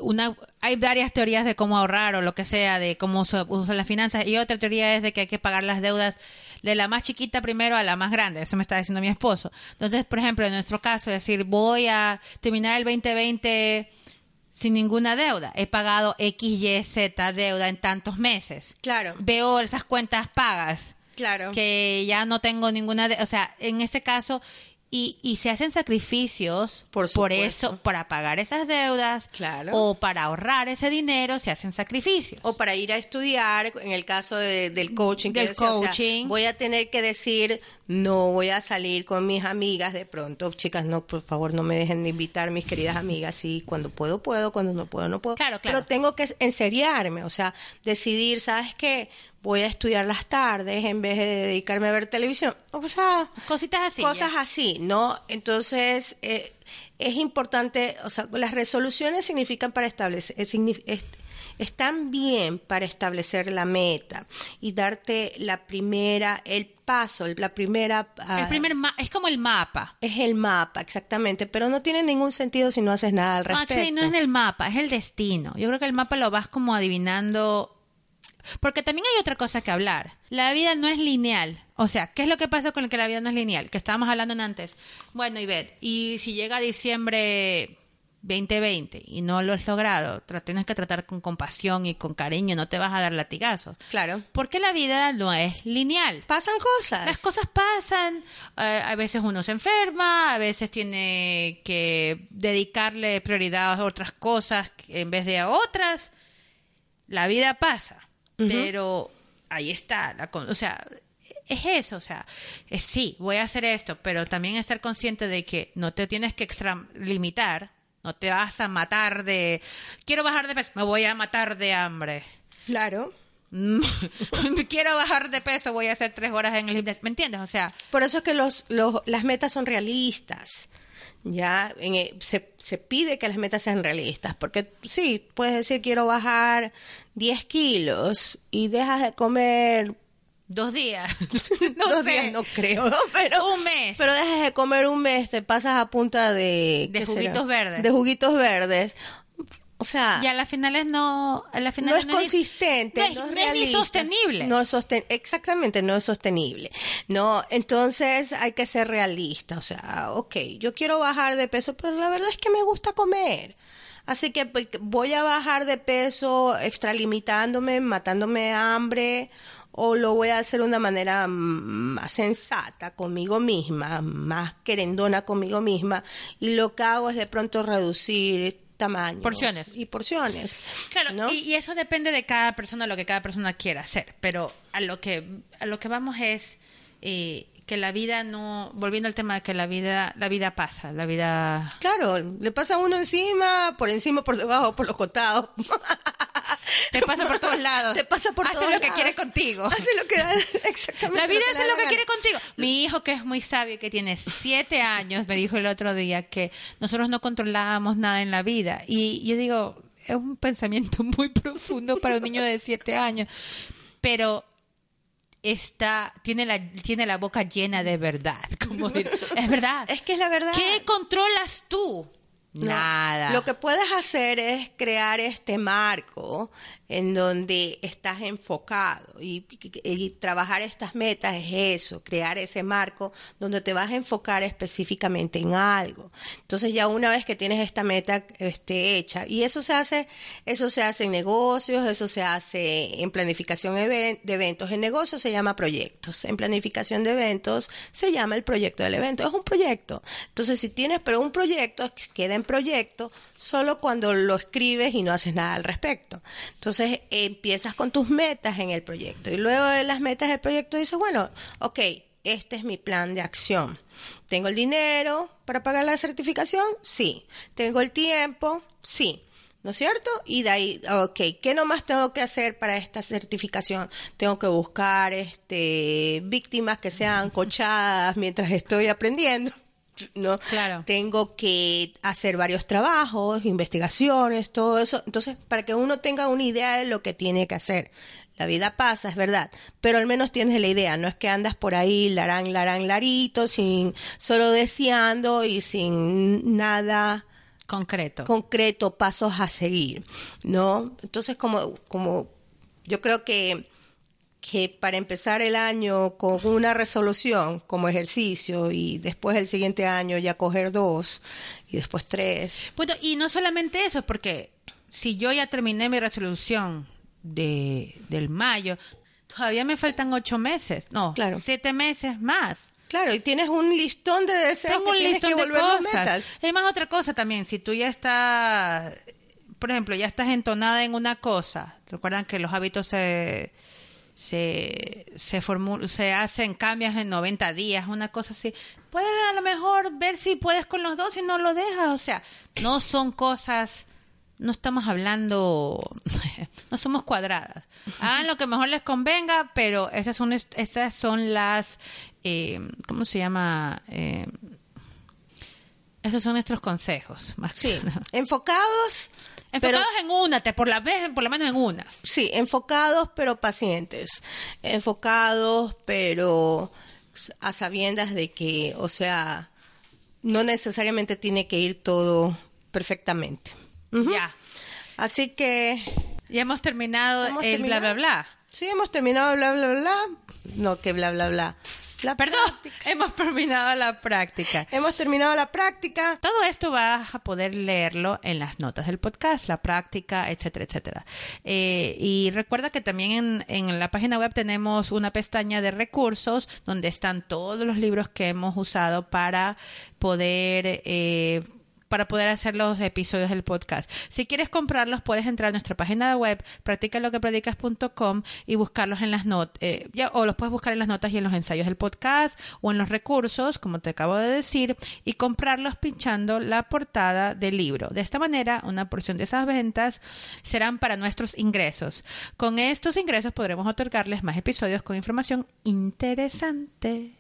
una, hay varias teorías de cómo ahorrar o lo que sea, de cómo usa- usar las finanzas, y otra teoría es de que hay que pagar las deudas de la más chiquita primero a la más grande. Eso me está diciendo mi esposo. Entonces, por ejemplo, en nuestro caso, es decir, voy a terminar el 2020 sin ninguna deuda. He pagado X, Y, Z deuda en tantos meses. Claro. Veo esas cuentas pagas. Claro. que ya no tengo ninguna, de- o sea, en ese caso, y, y se hacen sacrificios Por supuesto. eso, para pagar esas deudas, Claro. o para ahorrar ese dinero, se hacen sacrificios. O para ir a estudiar, en el caso de- del coaching. que Del o sea, coaching. voy a tener que decir, no voy a salir con mis amigas de pronto. Chicas, no, por favor, no me dejen de invitar, mis queridas amigas. Sí, cuando puedo, puedo, cuando no puedo, no puedo. Claro, claro. Pero tengo que enseriarme, o sea, decidir, ¿sabes qué? Voy a estudiar las tardes en vez de dedicarme a ver televisión. O sea, Cositas así. cosas ya. así, ¿no? Entonces, eh, es importante, o sea, las resoluciones significan para establecer, es signif- es- están bien para establecer la meta y darte la primera, el paso, la primera... ah, El primer ma- es como el mapa. es el mapa, exactamente, pero no tiene ningún sentido si no haces nada al respecto. actually, no es el mapa, es el destino. Yo creo que el mapa lo vas como adivinando. Porque también hay otra cosa que hablar. La vida no es lineal. O sea, ¿qué es lo que pasa con el que la vida no es lineal? Que estábamos hablando antes. Bueno, Ivette, y si llega diciembre 2020 y no lo has logrado, tienes que tratar con compasión y con cariño, no te vas a dar latigazos. Claro. Porque la vida no es lineal. Pasan cosas. Las cosas pasan, eh, a veces uno se enferma, a veces tiene que dedicarle prioridad a otras cosas en vez de a otras. La vida pasa, pero ahí está, la, o sea, es eso, o sea, es, sí, voy a hacer esto, pero también estar consciente de que no te tienes que extralimitar no te vas a matar de... Quiero bajar de peso, me voy a matar de hambre. Claro. [LAUGHS] Quiero bajar de peso, voy a hacer tres horas en el gimnasio. ¿Me entiendes? O sea... Por eso es que los, los las metas son realistas. Ya en, se, se pide que las metas sean realistas, porque sí, puedes decir quiero bajar 10 kilos y dejas de comer Dos días. [LAUGHS] [LAUGHS] no Dos días no creo, pero un mes. Pero dejas de comer un mes, te pasas a punta de de juguitos verdes. De juguitos verdes. O sea, y a las finales no, a la no es consistente, no es, ni sostenible. No es sosten exactamente, no es sostenible. No, entonces hay que ser realista. O sea, ok, yo quiero bajar de peso, pero la verdad es que me gusta comer. Así que pues, voy a bajar de peso extralimitándome, matándome hambre o lo voy a hacer de una manera más sensata conmigo misma, más querendona conmigo misma, y lo que hago es de pronto reducir tamaños porciones. y porciones claro y, eso depende de cada persona lo que cada persona quiera hacer pero a lo que a lo que vamos es eh, que la vida no volviendo al tema de que la vida la vida pasa la vida claro le pasa a uno encima por encima por debajo por los costados [LAUGHS] Te pasa por todos lados. Te pasa por Hace lo que quiere contigo. Hace lo que [LAUGHS] exactamente. La vida hace lo que quiere contigo. Mi hijo que es muy sabio, que tiene siete años, me dijo el otro día que nosotros no controlábamos nada en la vida. Y yo digo, es un pensamiento muy profundo para un niño de siete años. Pero está tiene la tiene la boca llena de verdad como [LAUGHS] es verdad es que es la verdad qué controlas tú Nada. Lo que puedes hacer es crear este marco en donde estás enfocado y, trabajar estas metas es eso, crear ese marco donde te vas a enfocar específicamente en algo. Entonces ya una vez que tienes esta meta este, hecha, y eso se hace, eso se hace en negocios, eso se hace en planificación de eventos, en negocios se llama proyectos, en planificación de eventos se llama el proyecto del evento, es un proyecto. Entonces si tienes, pero un proyecto queda en proyecto solo cuando lo escribes y no haces nada al respecto. Entonces entonces empiezas con tus metas en el proyecto y luego de las metas del proyecto dices, bueno, ok, este es mi plan de acción. ¿Tengo el dinero para pagar la certificación? Sí. ¿Tengo el tiempo? Sí. ¿No es cierto? Y de ahí, ok, ¿qué nomás tengo que hacer para esta certificación? Tengo que buscar este, víctimas que sean cochadas mientras estoy aprendiendo. ¿No? Claro. Tengo que hacer varios trabajos, investigaciones, todo eso. Entonces, para que uno tenga una idea de lo que tiene que hacer. La vida pasa, es verdad, pero al menos tienes la idea, no es que andas por ahí larán, larán, larito, sin, solo deseando y sin nada concreto. Concreto, pasos a seguir, ¿no? Entonces, como, como, yo creo que que para empezar el año con una resolución como ejercicio y después el siguiente año ya coger dos y después tres. Bueno, y no solamente eso, porque si yo ya terminé mi resolución de, del mayo, todavía me faltan ocho meses, no, claro. siete meses más. Claro, y tienes un listón de deseos Tengo que un listón que de cosas. Hay más otra cosa también, si tú ya estás, por ejemplo, ya estás entonada en una cosa, recuerdan que los hábitos se se, se, se hacen cambios en 90 días, una cosa así. Puedes a lo mejor ver si puedes con los dos y no lo dejas. O sea, no son cosas, no estamos hablando, [LAUGHS] no somos cuadradas. Hagan lo que mejor les convenga, pero esas son, esas son las, eh, ¿cómo se llama? Eh, esos son nuestros consejos. Más sí, enfocados Enfocados en una, te, por la vez, por lo menos en una. Sí, enfocados pero pacientes. Enfocados pero a sabiendas de que, o sea, no necesariamente tiene que ir todo perfectamente. Ya. Así que... Ya hemos terminado el bla, bla, bla. Sí, hemos terminado bla, bla, bla. No, que bla, bla, bla. La Perdón, práctica. hemos terminado la práctica. Hemos terminado la práctica. Todo esto vas a poder leerlo en las notas del podcast, la práctica, etcétera, etcétera. Eh, y recuerda que también en, en la página web tenemos una pestaña de recursos donde están todos los libros que hemos usado para poder... Eh, para poder hacer los episodios del podcast. Si quieres comprarlos, puedes entrar a nuestra página de web, practicaloquepredicas.com y buscarlos en las notas, o los puedes buscar en las notas y en los ensayos del podcast o en los recursos, como te acabo de decir, y comprarlos pinchando la portada del libro. De esta manera, una porción de esas ventas serán para nuestros ingresos. Con estos ingresos podremos otorgarles más episodios con información interesante.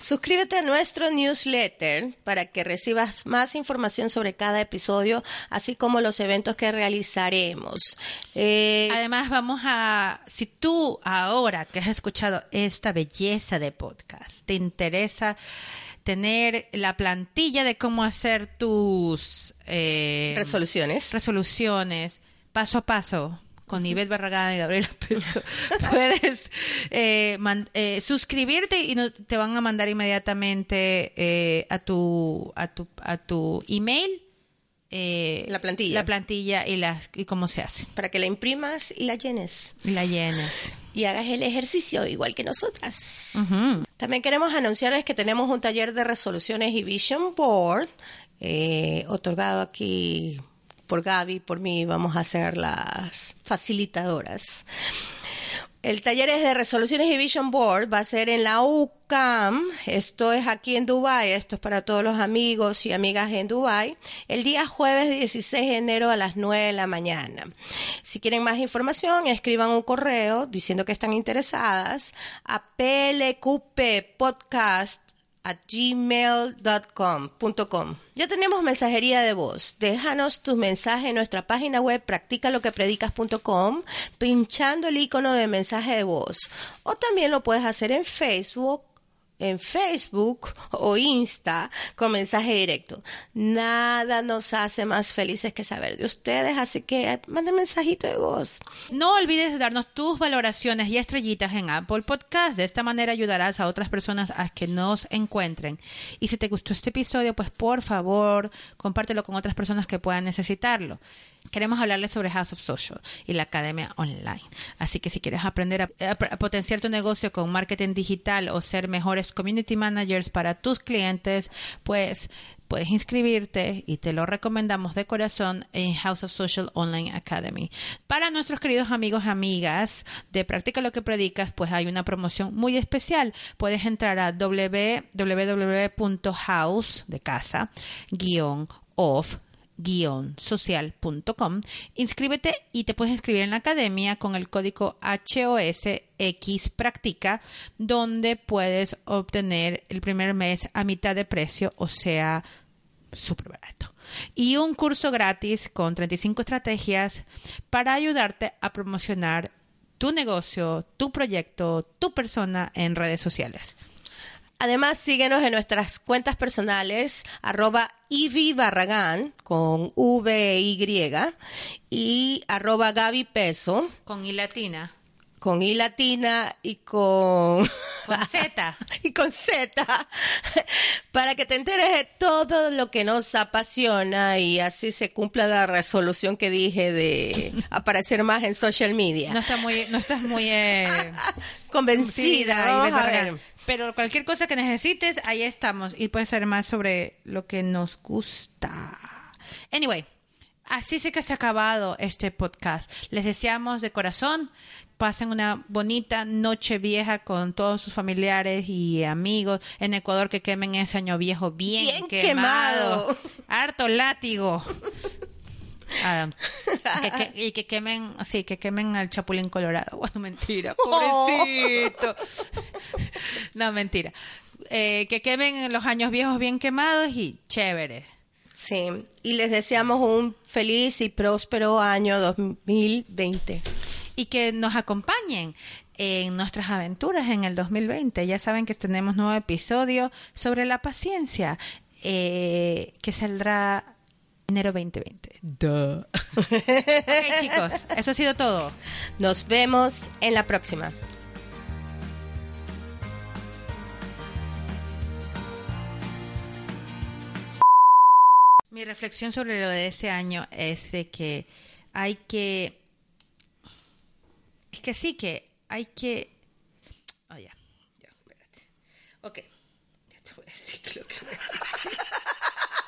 Suscríbete a nuestro newsletter para que recibas más información sobre cada episodio, así como los eventos que realizaremos. Eh, Además, vamos a, si tú ahora que has escuchado esta belleza de podcast, te interesa tener la plantilla de cómo hacer tus eh, resoluciones. resoluciones paso a paso con Ivette [LAUGHS] Barragán y Gabriela Peso, puedes eh, man- eh, suscribirte y no- te van a mandar inmediatamente eh, a tu a tu a tu email La plantilla. la plantilla y las y cómo se hace Para que la imprimas y la llenes. y la llenes. Y hagas el ejercicio igual que nosotras. También queremos anunciarles que tenemos un taller de resoluciones y Vision Board, eh, otorgado aquí por Gaby, por mí, vamos a ser las facilitadoras. El taller es de resoluciones y Vision Board, va a ser en la UCAM, esto es aquí en Dubai, esto es para todos los amigos y amigas en Dubai, el día jueves 16 de enero a las 9 de la mañana. Si quieren más información, escriban un correo diciendo que están interesadas a plqppodcast at gmail.com. Ya tenemos mensajería de voz. Déjanos tus mensajes en nuestra página web practicaloquepredicas.com pinchando el icono de mensaje de voz. O también lo puedes hacer en Facebook en Facebook o Insta con mensaje directo. Nada nos hace más felices que saber de ustedes, así que manden mensajito de voz. No olvides de darnos tus valoraciones y estrellitas en Apple Podcast. De esta manera ayudarás a otras personas a que nos encuentren. Y si te gustó este episodio, pues por favor, compártelo con otras personas que puedan necesitarlo. Queremos hablarles sobre House of Social y la academia online. Así que si quieres aprender a, potenciar tu negocio con marketing digital o ser mejores community managers para tus clientes, pues puedes inscribirte y te lo recomendamos de corazón en House of Social Online Academy. Para nuestros queridos amigos y amigas de Practica lo que predicas, pues hay una promoción muy especial. Puedes entrar a www.house de casa guion social.com inscríbete y te puedes inscribir en la academia con el código HOSX Practica donde puedes obtener el primer mes a mitad de precio o sea súper barato y un curso gratis con 35 estrategias para ayudarte a promocionar tu negocio, tu proyecto, tu persona en redes sociales. Además, síguenos en nuestras cuentas personales, arroba Ivy Barragán, con V Y, y arroba Gaby Peso, Con I latina, con I latina y con... [LAUGHS] con Z. [LAUGHS] y con Z, [LAUGHS] para que te enteres de todo lo que nos apasiona y así se cumpla la resolución que dije de aparecer más en social media. No, está muy, no estás muy eh, Convencida, Sí, Barragán. Pero cualquier cosa que necesites, ahí estamos. Y puedes saber más sobre lo que nos gusta. Anyway, así sí que se ha acabado este podcast. Les deseamos de corazón pasen una bonita noche vieja con todos sus familiares y amigos en Ecuador que quemen ese año viejo bien, Bien quemado. quemado. Harto látigo. Ah, [LAUGHS] que- que- y que quemen, sí, que quemen al Chapulín Colorado. [LAUGHS] Bueno, mentira, pobrecito. No, mentira. Eh, que quemen los años viejos bien quemados y chévere. Sí, y les deseamos un feliz y próspero año 2020. Y que nos acompañen en nuestras aventuras en el 2020. Ya saben que tenemos nuevo episodio sobre la paciencia, eh, que saldrá Enero 2020. Duh. ok, chicos, eso ha sido todo. Nos vemos en la próxima. Mi reflexión sobre lo de este año es de que hay que... Es que sí que hay que... Oh, ya, ya, espérate. Ok, ya te voy a decir lo que voy a decir. [LAUGHS]